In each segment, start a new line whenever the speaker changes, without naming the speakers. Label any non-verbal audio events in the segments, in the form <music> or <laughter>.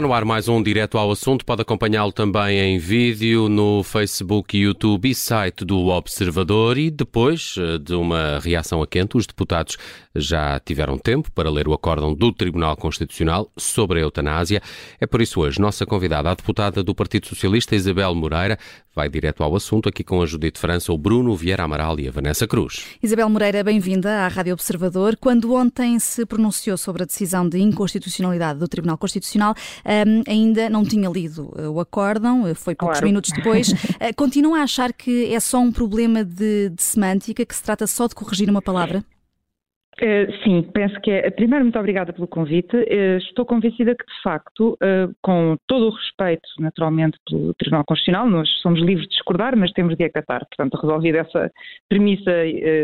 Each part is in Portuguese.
Está no ar mais um direto ao assunto. Pode acompanhá-lo também em vídeo no Facebook, YouTube e site do Observador. E depois eh, de uma reação a quente, os deputados já tiveram tempo para ler o acórdão do Tribunal Constitucional sobre a eutanásia. É por isso hoje nossa convidada, a deputada do Partido Socialista, Isabel Moreira, vai direto ao assunto aqui com a Judite França, o Bruno Vieira Amaral e a Vanessa Cruz.
Isabel Moreira, bem-vinda à Rádio Observador. Quando ontem se pronunciou sobre a decisão de inconstitucionalidade do Tribunal Constitucional, um, ainda não tinha lido o acórdão, foi poucos claro. minutos depois. Uh, <laughs> continua a achar que é só um problema de, de semântica, que se trata só de corrigir uma palavra?
Uh, sim, penso que é. Primeiro, muito obrigada pelo convite. Uh, estou convencida que, de facto, uh, com todo o respeito, naturalmente, pelo Tribunal Constitucional, nós somos livres de discordar, mas temos de acatar. Portanto, resolvida essa premissa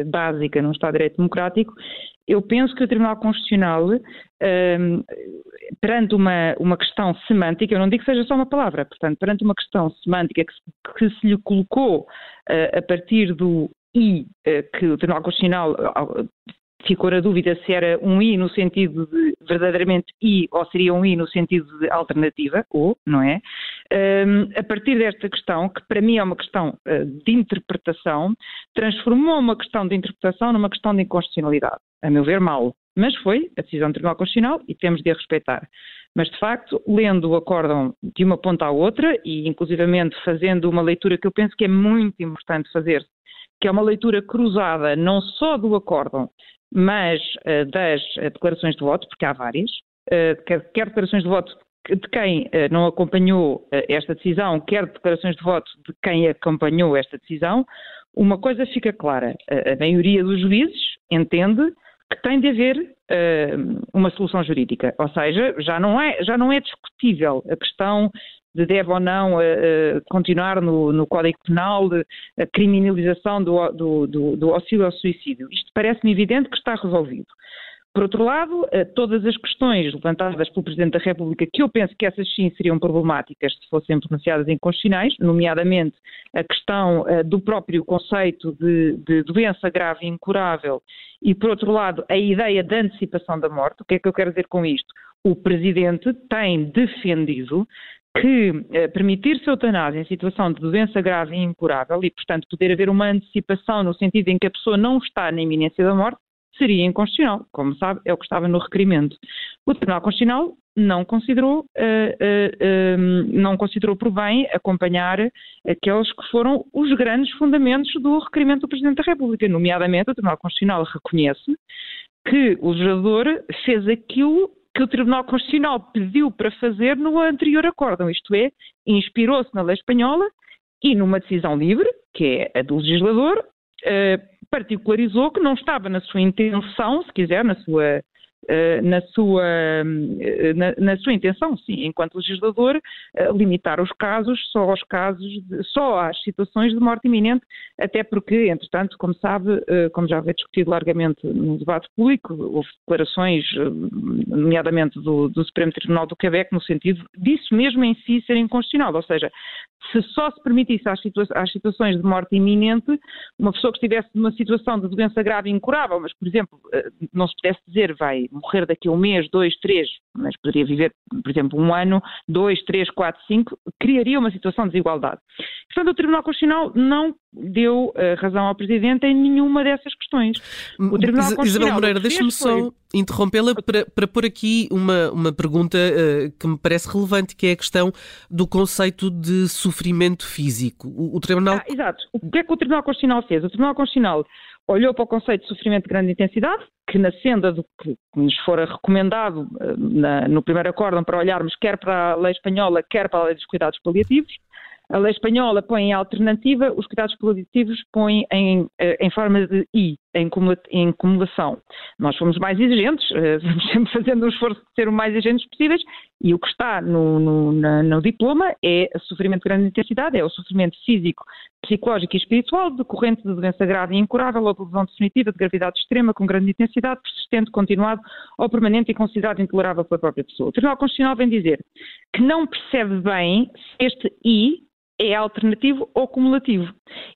básica num Estado de Direito Democrático, eu penso que o Tribunal Constitucional, perante uma, uma questão semântica, eu não digo que seja só uma palavra, portanto, perante uma questão semântica que, que se lhe colocou a partir do I que o Tribunal Constitucional ficou a dúvida se era um I no sentido de verdadeiramente I ou seria um I no sentido de alternativa, ou, não é? Um, a partir desta questão, que para mim é uma questão uh, de interpretação, transformou uma questão de interpretação numa questão de inconstitucionalidade. A meu ver, mal. Mas foi a decisão do Tribunal Constitucional e temos de a respeitar. Mas, de facto, lendo o acórdão de uma ponta à outra e, inclusivamente, fazendo uma leitura que eu penso que é muito importante fazer, que é uma leitura cruzada não só do acórdão, mas uh, das uh, declarações de voto, porque há várias, quer, quer, declarações de voto de quem não acompanhou esta decisão, quer declarações de voto de quem acompanhou esta decisão, uma coisa fica clara: a maioria dos juízes entende que tem de haver uma solução jurídica, ou seja, já não é, já não é discutível a questão de deve ou não uh, continuar no, no, Código Penal a criminalização do, do, do, do auxílio ao suicídio. Isto parece-me evidente que está resolvido. Por outro lado, todas as questões levantadas pelo Presidente da República, que eu penso que essas sim seriam problemáticas se fossem pronunciadas em constitucionais, nomeadamente a questão do próprio conceito de, de, doença grave e incurável, e por outro lado, a ideia da antecipação da morte. O que é que eu quero dizer com isto? O Presidente tem defendido que eh, permitir-se a eutanásia em situação de doença grave e incurável e, portanto, poder haver uma antecipação no sentido em que a pessoa não está na iminência da morte, seria inconstitucional. Como sabe, é o que estava no requerimento. O Tribunal Constitucional não considerou, uh, uh, não considerou por bem acompanhar aqueles que foram os grandes fundamentos do requerimento do Presidente da República. Nomeadamente, o Tribunal Constitucional reconhece que o legislador fez aquilo que o Tribunal Constitucional pediu para fazer no anterior acórdão, isto é, inspirou-se na lei espanhola e numa decisão livre, que é a do legislador, eh, particularizou que não estava na sua intenção, se quiser, na sua na sua, eh, na, na, sua intenção, sim, enquanto legislador, eh, limitar os casos só aos casos, de, só às situações de morte iminente, até porque, entretanto, como sabe, como já foi discutido largamente no debate público, houve declarações, nomeadamente do, do Supremo Tribunal do Quebec, no sentido disso mesmo em si ser inconstitucional, ou seja, se só se permitisse às, situa às, situações de morte iminente, uma pessoa que estivesse numa situação de doença grave incurável, mas, por exemplo, não se pudesse dizer vai morrer daqui a um mês, dois, três, mas poderia viver, por exemplo, um ano, dois, três, quatro, cinco, criaria uma situação de desigualdade. Portanto, o Tribunal Constitucional não deu uh, razão ao Presidente em nenhuma dessas questões.
O Tribunal Is Isabel Moreira, deixe-me só interrompê-la para, para pôr aqui uma, uma pergunta uh, que me parece relevante, que é a questão do conceito de sofrimento físico. O, o Tribunal...
Ah, exato. O que é que o Tribunal Constitucional fez? O Tribunal Constitucional olhou para o conceito de sofrimento de grande intensidade, que na senda do que nos fora recomendado eh, na, no primeiro acórdão para olharmos quer para a lei espanhola, quer para a lei dos cuidados paliativos, a lei espanhola põe em alternativa, os cuidados paliativos põem em, eh, em forma de I, em, acumulação. Nós fomos mais exigentes, eh, <laughs> vamos sempre fazendo um esforço de ser o mais exigentes possíveis, e o que está no, no, na, no diploma é sofrimento de grande intensidade, é o sofrimento físico, psicológico e espiritual decorrente de doença grave e incurável ou de lesão definitiva de gravidade extrema com grande intensidade, persistente, continuado ou permanente e considerado intolerável pela própria pessoa. O Tribunal Constitucional vem dizer que não percebe bem se este I é alternativo ou cumulativo.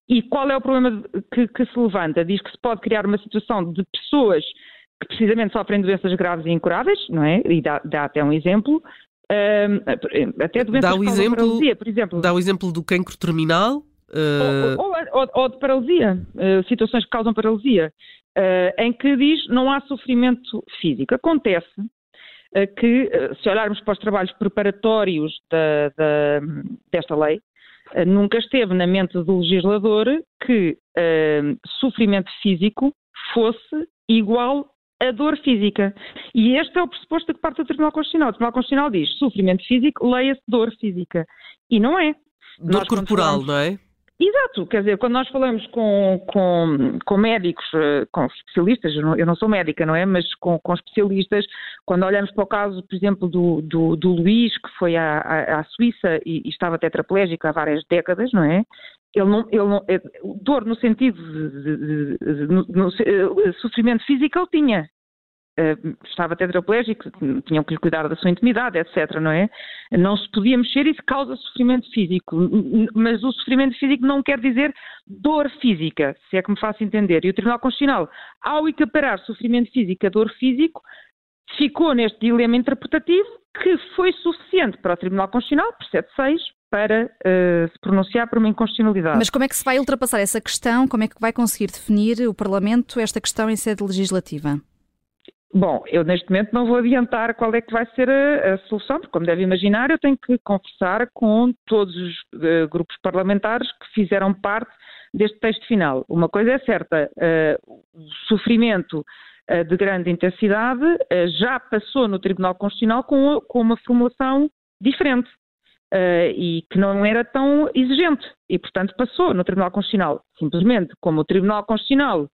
E qual é o problema que, que, se levanta? Diz que se pode criar uma situação de pessoas que precisamente sofrem doenças graves e incuráveis, não é? E dá, dá até um exemplo, até doenças
dá o exemplo,
paralisia, por exemplo.
Dá o exemplo do cancro terminal?
Uh... Ou, ou, ou, ou, de paralisia, uh, situações que causam paralisia, uh, em que diz não há sofrimento físico. Acontece que, se olharmos para os trabalhos preparatórios da, da, desta lei, nunca esteve na mente do legislador que sofrimento físico fosse igual a dor física. E este é o pressuposto que parte do Tribunal Constitucional. O Tribunal Constitucional diz sofrimento físico, leia-se dor física. E não é.
Dor Nós, corporal, não é?
Exato, quer dizer, quando nós falamos com, com, com médicos, eh, com especialistas, eu não, eu não, sou médica, não é? Mas com, com, especialistas, quando olhamos para o caso, por exemplo, do, do, do Luís, que foi à, à, Suíça e, e, estava tetraplégico há várias décadas, não é? Ele não, ele não, é, dor no sentido de, de, de, de eh, sofrimento físico ele tinha, estava tetraplégico, tinham que lhe cuidar da sua intimidade, etc., não é? Não se podia mexer isso causa sofrimento físico, mas o sofrimento físico não quer dizer dor física, se é que me faço entender. E o Tribunal Constitucional, ao equiparar sofrimento físico a dor físico, ficou neste dilema interpretativo que foi suficiente para o Tribunal Constitucional, por 7.6, para uh, se pronunciar por uma inconstitucionalidade.
Mas como é que se vai ultrapassar essa questão? Como é que vai conseguir definir o Parlamento esta questão em sede legislativa?
Bom, eu neste momento não vou adiantar qual é que vai ser a, a solução, porque como deve imaginar, eu tenho que conversar com todos os uh, grupos parlamentares que fizeram parte deste texto final. Uma coisa é certa, uh, o sofrimento uh, de grande intensidade já passou no Tribunal Constitucional com, com uma formulação diferente. E que não era tão exigente, e portanto passou no Tribunal Constitucional. Simplesmente, como o Tribunal Constitucional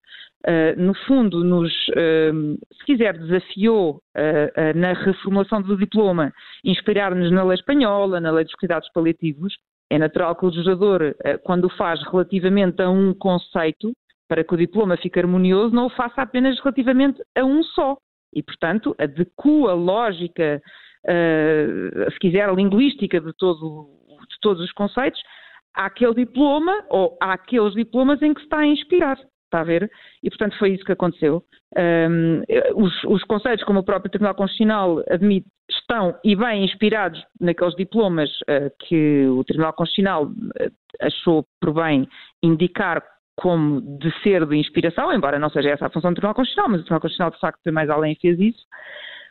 Uh, no fundo, nos, uh, se quiser, desafiou uh, na reformulação do diploma inspirar-nos na lei espanhola, na lei dos cuidados paliativos. É natural que o legislador, quando o faz relativamente a um conceito, para que o diploma fique harmonioso, não o faça apenas relativamente a um só. E, portanto, adequa a lógica, se quiser, a linguística de, todo, de todos os conceitos àquele diploma ou àqueles diplomas em que se está a inspirar está a ver? E, portanto, foi isso que aconteceu. Um, os, os conceitos, como o próprio Tribunal Constitucional admite, estão e bem inspirados naqueles diplomas uh, que o Tribunal Constitucional achou por bem indicar como de ser de inspiração, embora não seja essa a função do Tribunal Constitucional, mas o Tribunal Constitucional de facto mais além fez isso,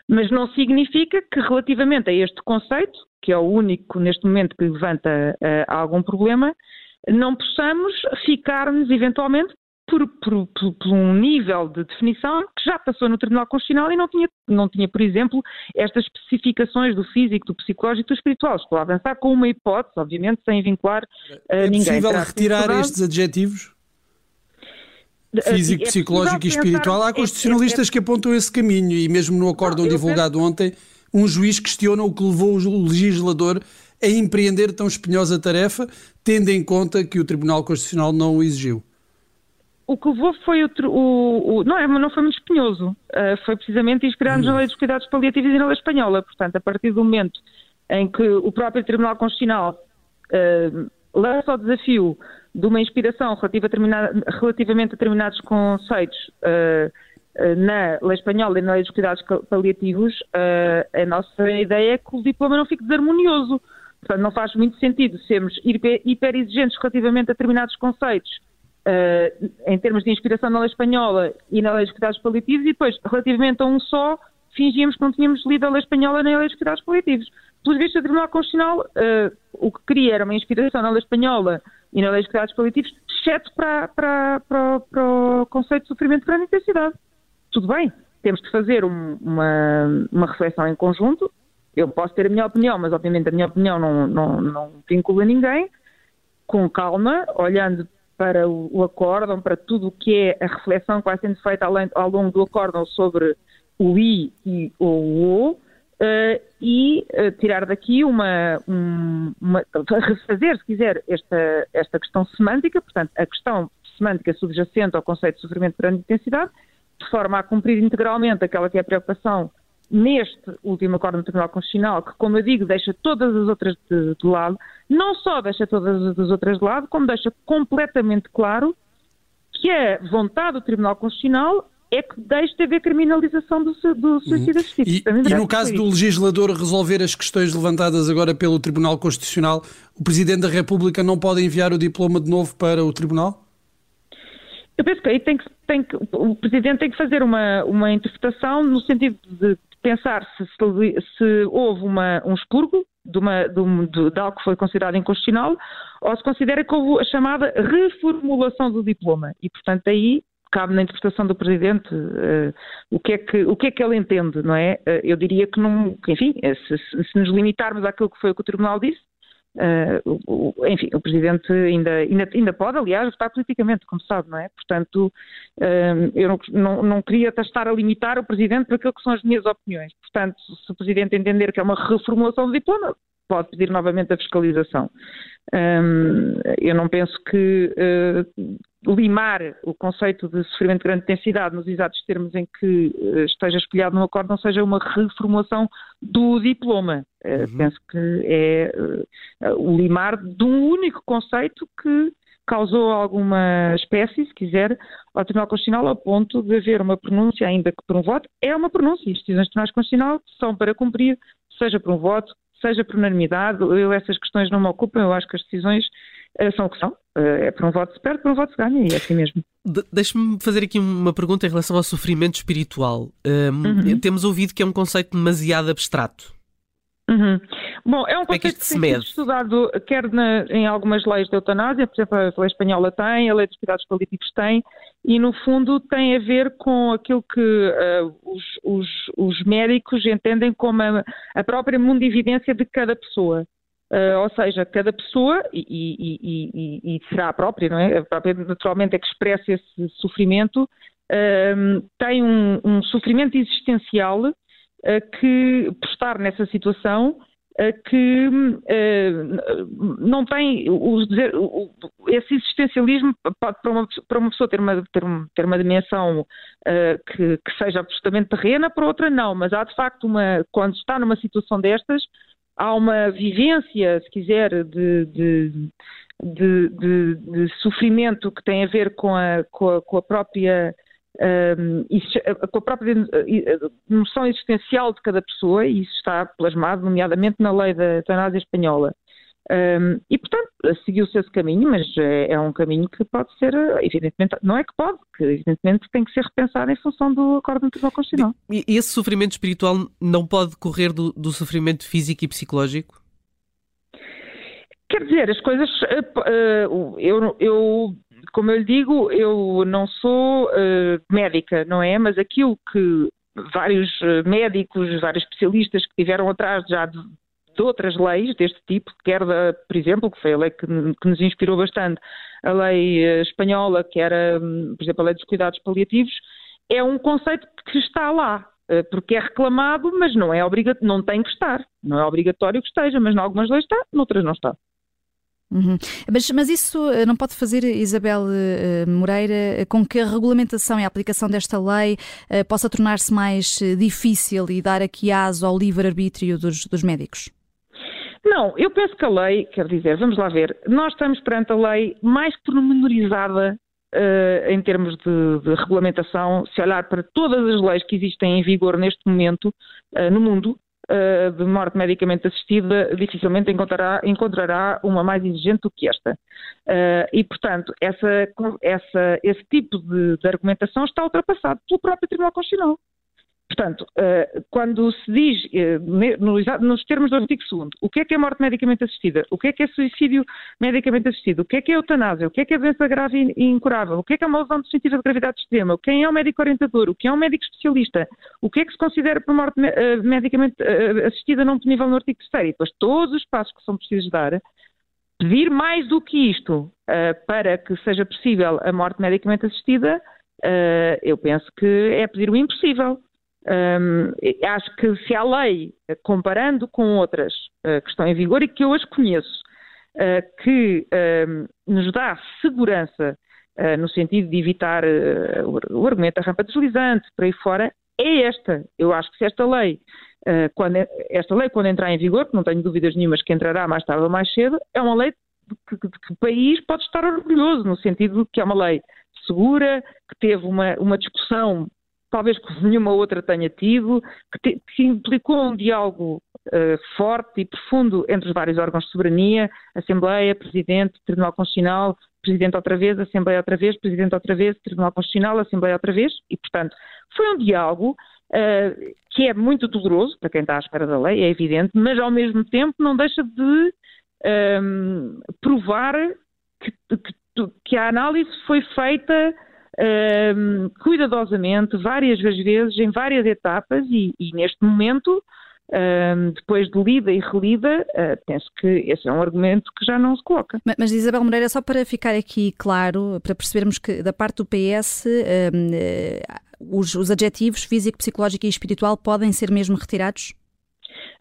mas não significa que relativamente a este conceito, que é o único neste momento que levanta uh, algum problema, não possamos ficar-nos eventualmente por, por, por, por, um nível de definição que já passou no Tribunal Constitucional e não tinha, não tinha, por exemplo, estas especificações do físico, do psicológico e do espiritual. Estou a avançar com uma hipótese, obviamente, sem vincular uh,
é
ninguém.
É possível retirar estes adjetivos? Físico, é psicológico e espiritual. Há constitucionalistas que apontam esse caminho e mesmo no acórdão divulgado penso... ontem, um juiz questiona o que levou o legislador a empreender tão espinhosa tarefa, tendo em conta que o Tribunal Constitucional não o exigiu
o que levou foi o, o, o, não, é, não foi muito espinhoso, uh, foi precisamente inspirado-nos na lei dos cuidados paliativos e na lei espanhola. Portanto, a partir do momento em que o próprio Tribunal Constitucional uh, lança o desafio de uma inspiração relativa a relativamente a determinados conceitos uh, na lei espanhola e na lei dos cuidados paliativos, a nossa ideia é que o diploma não fique desarmonioso. Portanto, não faz muito sentido sermos hiper exigentes relativamente a determinados conceitos uh, em termos de inspiração na lei espanhola e na lei dos cuidados paliativos, e depois, relativamente a um só, fingíamos que não tínhamos lido a lei espanhola nem a lei dos cuidados paliativos. Pelos vistos, o Tribunal Constitucional uh, o que queria era uma inspiração na lei espanhola e na lei dos cuidados paliativos, exceto para, para, para, para o conceito de sofrimento de grande intensidade. Tudo bem, temos que fazer um, uma, uma reflexão em conjunto. Eu posso ter a minha opinião, mas obviamente a minha opinião não, não, não vincula ninguém. Com calma, olhando para o, o acórdão, para tudo o que é a reflexão que vai sendo feita ao longo do acórdão sobre o I e o O, uh, e uh, tirar daqui uma, um, uma, <laughs> refazer, se quiser, esta, esta questão semântica, portanto, a questão semântica subjacente ao conceito de sofrimento de grande intensidade, de forma a cumprir integralmente aquela que é a preocupação neste último acordo no Tribunal Constitucional, que, como eu digo, deixa todas as outras de, de, lado, não só deixa todas as outras de lado, como deixa completamente claro que a vontade do Tribunal Constitucional é que deixe de haver criminalização do, do suicídio assistido.
Uhum. E, e no caso do legislador resolver as questões levantadas agora pelo Tribunal Constitucional, o Presidente da República não pode enviar o diploma de novo para o Tribunal?
Eu penso que aí tem que, tem que, o Presidente tem que fazer uma, uma interpretação no sentido de pensar se, se, se houve uma, um expurgo de, uma, de, de, de, algo que foi considerado inconstitucional ou se considera que houve a chamada reformulação do diploma. E, portanto, aí cabe na interpretação do Presidente uh, o, que é que, o que é que ele entende, não é? Uh, eu diria que, não, que enfim, eh, se, se, nos limitarmos àquilo que foi o que o Tribunal disse, uh, enfim, o Presidente ainda, ainda, ainda pode, aliás, votar politicamente, como sabe, não é? Portanto, eu não, não, não, queria estar a limitar o Presidente para aquilo que são as minhas opiniões. Portanto, se o Presidente entender que é uma reformulação do diploma, pode pedir novamente a fiscalização. Um, eu não penso que uh, limar o conceito de sofrimento de grande intensidade nos exatos termos em que uh, esteja espelhado no acordo não seja uma reformulação do diploma. Uh, uhum. Penso que é o limar de um único conceito que causou alguma espécie, se quiser, ao Tribunal Constitucional ao ponto de haver uma pronúncia, ainda que por um voto, é uma pronúncia. As decisões do Tribunal Constitucional são para cumprir, seja por um voto, seja por unanimidade, eu essas questões não me ocupam, eu acho que as decisões uh, são o que são. Uh, é por um voto se perde, por um voto se ganha, e é assim mesmo.
De Deixe-me fazer aqui uma pergunta em relação ao sofrimento espiritual. Um, uhum. Temos ouvido que é um conceito demasiado abstrato.
Uhum. Bom, é um é conceito que, que tem sido estudado quer na, em algumas leis de eutanásia, por exemplo, a lei espanhola tem, a lei dos cuidados paliativos tem, e no fundo tem a ver com aquilo que uh, os, os, os, médicos entendem como a, a própria mundividência de cada pessoa. Uh, ou seja, cada pessoa, e, e, e, e, será a própria, não é? A própria, naturalmente, é que expressa esse sofrimento, uh, tem um, um, sofrimento existencial que, por estar nessa situação, que não tem esse existencialismo para uma, para uma pessoa ter uma, ter, ter uma dimensão que, que, seja absolutamente terrena, para outra não, mas há de facto uma, quando está numa situação destas, há uma vivência, se quiser, de, de, de, de sofrimento que tem a ver com a, com a, com a própria um, com a própria noção existencial de cada pessoa, e isso está plasmado, nomeadamente, na lei da eutanásia espanhola. Um, e, portanto, seguiu-se esse caminho, mas é, é, um caminho que pode ser, evidentemente, não é que pode, que evidentemente tem que ser repensado em função do acordo Tribunal Constitucional.
E esse sofrimento espiritual não pode decorrer do, do sofrimento físico e psicológico?
Quer dizer, as coisas. Uh, eu, eu, como eu lhe digo, eu não sou uh, médica, não é? Mas aquilo que vários médicos, vários especialistas que estiveram atrás já de de outras leis deste tipo, quer, da, por exemplo, que foi a lei que, que, nos inspirou bastante, a lei eh, espanhola, que era, hum, por exemplo, a lei dos cuidados paliativos, é um conceito que está lá, eh, porque é reclamado, mas não é obrigatório, não tem que estar. Não é obrigatório que esteja, mas em algumas leis está, noutras não está.
Uhum. Mas, mas, isso eh, não pode fazer, Isabel uh, Moreira, com que a regulamentação e a aplicação desta lei uh, possa tornar-se mais difícil e dar aqui aso ao livre-arbítrio dos, dos médicos?
Não, eu penso que a lei, quer dizer, vamos lá ver, nós estamos perante a lei mais pormenorizada uh, em termos de, de, regulamentação, se olhar para todas as leis que existem em vigor neste momento uh, no mundo, uh, de morte medicamente assistida, dificilmente encontrará, encontrará uma mais exigente do que esta. e, portanto, essa, essa, esse tipo de, de argumentação está ultrapassado pelo próprio Tribunal Constitucional. Portanto, eh, quando se diz, eh, nos termos do artigo 2 o que é que é morte medicamente assistida, o que é que é suicídio medicamente assistido, o que é que é eutanásia, o que é que é doença grave e incurável, o que é que é uma lesão distintiva de gravidade extrema, quem é o médico orientador, o que é um médico especialista, o que é que se considera por morte eh, medicamente assistida não punível no artigo 3 e depois todos os passos que são precisos dar, pedir mais do que isto para que seja possível a morte medicamente assistida, eu penso que é pedir o impossível. Acho que se a lei, comparando com outras uh, que estão em vigor e que eu as conheço, uh, que nos dá segurança no sentido de evitar o argumento da rampa deslizante, por aí fora, é esta. Eu acho que se esta lei, quando, esta lei, quando entrar em vigor, não tenho dúvidas nenhumas que entrará mais tarde ou mais cedo, é uma lei que, que, que o país pode estar orgulhoso, no sentido de que é uma lei segura, que teve uma, uma discussão talvez que nenhuma outra tenha tido, que, te, que implicou um diálogo uh, forte e profundo entre os vários órgãos de soberania, Assembleia, Presidente, Tribunal Constitucional, Presidente outra vez, Assembleia outra vez, Presidente outra vez, Tribunal Constitucional, Assembleia outra vez, e, portanto, foi um diálogo uh, que é muito doloroso para quem está à espera da lei, é evidente, mas ao mesmo tempo não deixa de um, ehm, provar que, que, que, a análise foi feita um, cuidadosamente, várias vezes, em várias etapas, e, e neste momento um, depois de lida e relida, uh, penso que esse é um argumento que já não se coloca.
Mas, mas Isabel Moreira, só para ficar aqui claro, para percebermos que da parte do PS um, eh, os, os adjetivos físico, psicológico e espiritual podem ser mesmo retirados?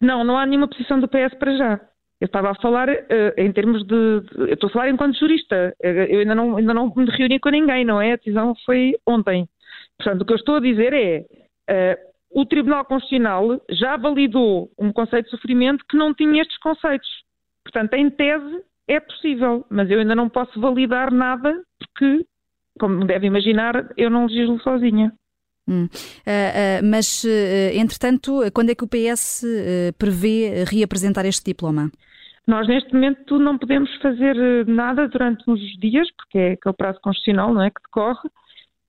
Não, não há nenhuma posição do PS para já. Eu estava a falar uh, em termos de, de, Eu estou a falar enquanto jurista. Eu ainda não, ainda não me reuni com ninguém, não é? A decisão foi ontem. Portanto, o que eu estou a dizer é. Uh, o Tribunal Constitucional já validou um conceito de sofrimento que não tinha estes conceitos. Portanto, em tese, é possível, mas eu ainda não posso validar nada porque, como deve imaginar, eu não legislo sozinha.
Hum. Uh, uh, mas, uh, entretanto, quando é que o PS prevê reapresentar este diploma?
Nós, neste momento, não podemos fazer nada durante uns dias, porque é aquele prazo constitucional não é, que decorre,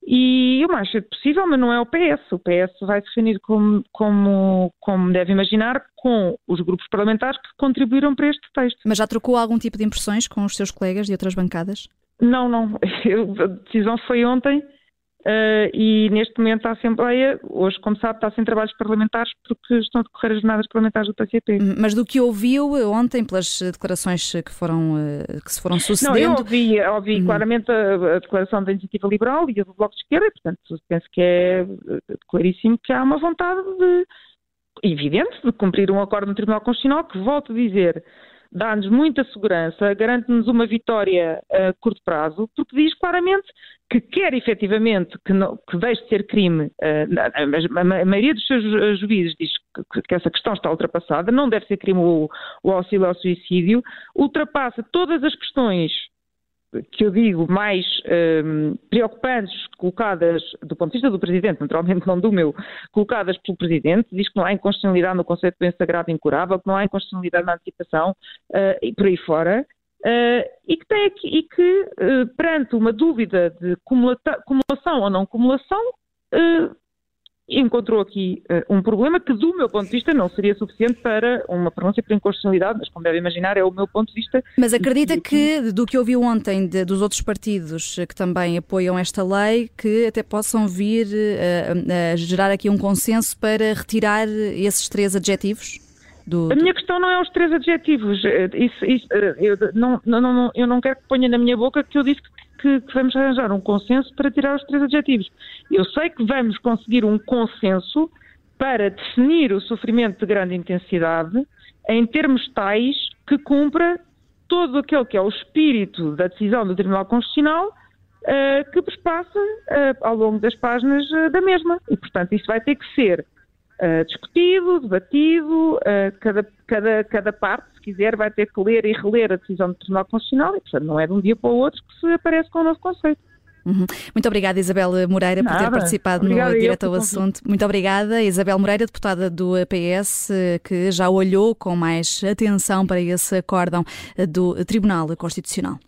e o mais cedo possível, mas não é o PS. O PS vai se reunir, como, como, como deve imaginar, com os grupos parlamentares que contribuíram para este texto.
Mas já trocou algum tipo de impressões com os seus colegas de outras bancadas?
Não, não. <laughs> a decisão foi ontem Uh, e neste momento a Assembleia, hoje, como sabe, está sem trabalhos parlamentares porque estão a decorrer as jornadas parlamentares do PCP.
Hum, mas do que ouviu ontem, pelas declarações que, foram, eh, que se foram sucedendo...
Não, eu ouvi, ouvi hum. claramente a, a, declaração da Iniciativa Liberal e a do Bloco de Esquerda, e, portanto, penso que é eh, claríssimo que há uma vontade de, evidente de cumprir um acordo no Tribunal Constitucional que, volto a dizer, dá-nos muita segurança, garante-nos uma vitória a curto prazo, porque diz claramente que quer efetivamente que, não, que deixe de ser crime, uh, a, maioria dos seus juízes diz que, essa questão está ultrapassada, não deve ser crime o, o auxílio ao suicídio, ultrapassa todas as questões que eu digo mais um, preocupantes, colocadas do ponto de vista do Presidente, naturalmente não do meu, colocadas pelo Presidente, diz que não há inconstitucionalidade no conceito de bem sagrado incurável, que não há inconstitucionalidade na antecipação uh, e por aí fora, uh, e que, tem aqui, e que uh, perante uma dúvida de cumulação ou não cumulação, encontrou aqui uh, um problema que, do meu ponto de vista, não seria suficiente para uma pronúncia por inconstitucionalidade, mas como deve imaginar, é o meu ponto de vista.
Mas acredita que, do que ouviu ontem de, dos outros partidos que também apoiam esta lei, que até possam vir uh, a gerar aqui um consenso para retirar esses três adjetivos?
Do, a minha questão não é os três adjetivos. Isso, isso, eu, não, não, não, eu não quero que ponha na minha boca que eu disse que que, que, vamos arranjar um consenso para tirar os três adjetivos. Eu sei que vamos conseguir um consenso para definir o sofrimento de grande intensidade em termos tais que cumpra todo aquele que é o espírito da decisão do Tribunal Constitucional uh, que perspassa uh, ao longo das páginas uh, da mesma. E, portanto, isso vai ter que ser uh, discutido, debatido, uh, cada, cada, cada parte, se quiser, vai ter que ler e reler a decisão do Tribunal Constitucional e, portanto, não é de um dia para o outro que se aparece com um novo conceito.
Uhum. Muito obrigada, Isabel Moreira, Nada. por ter participado obrigada no Direto ao Assunto. Muito obrigada, Isabel Moreira, deputada do PS, que já olhou com mais atenção para esse acórdão do Tribunal Constitucional.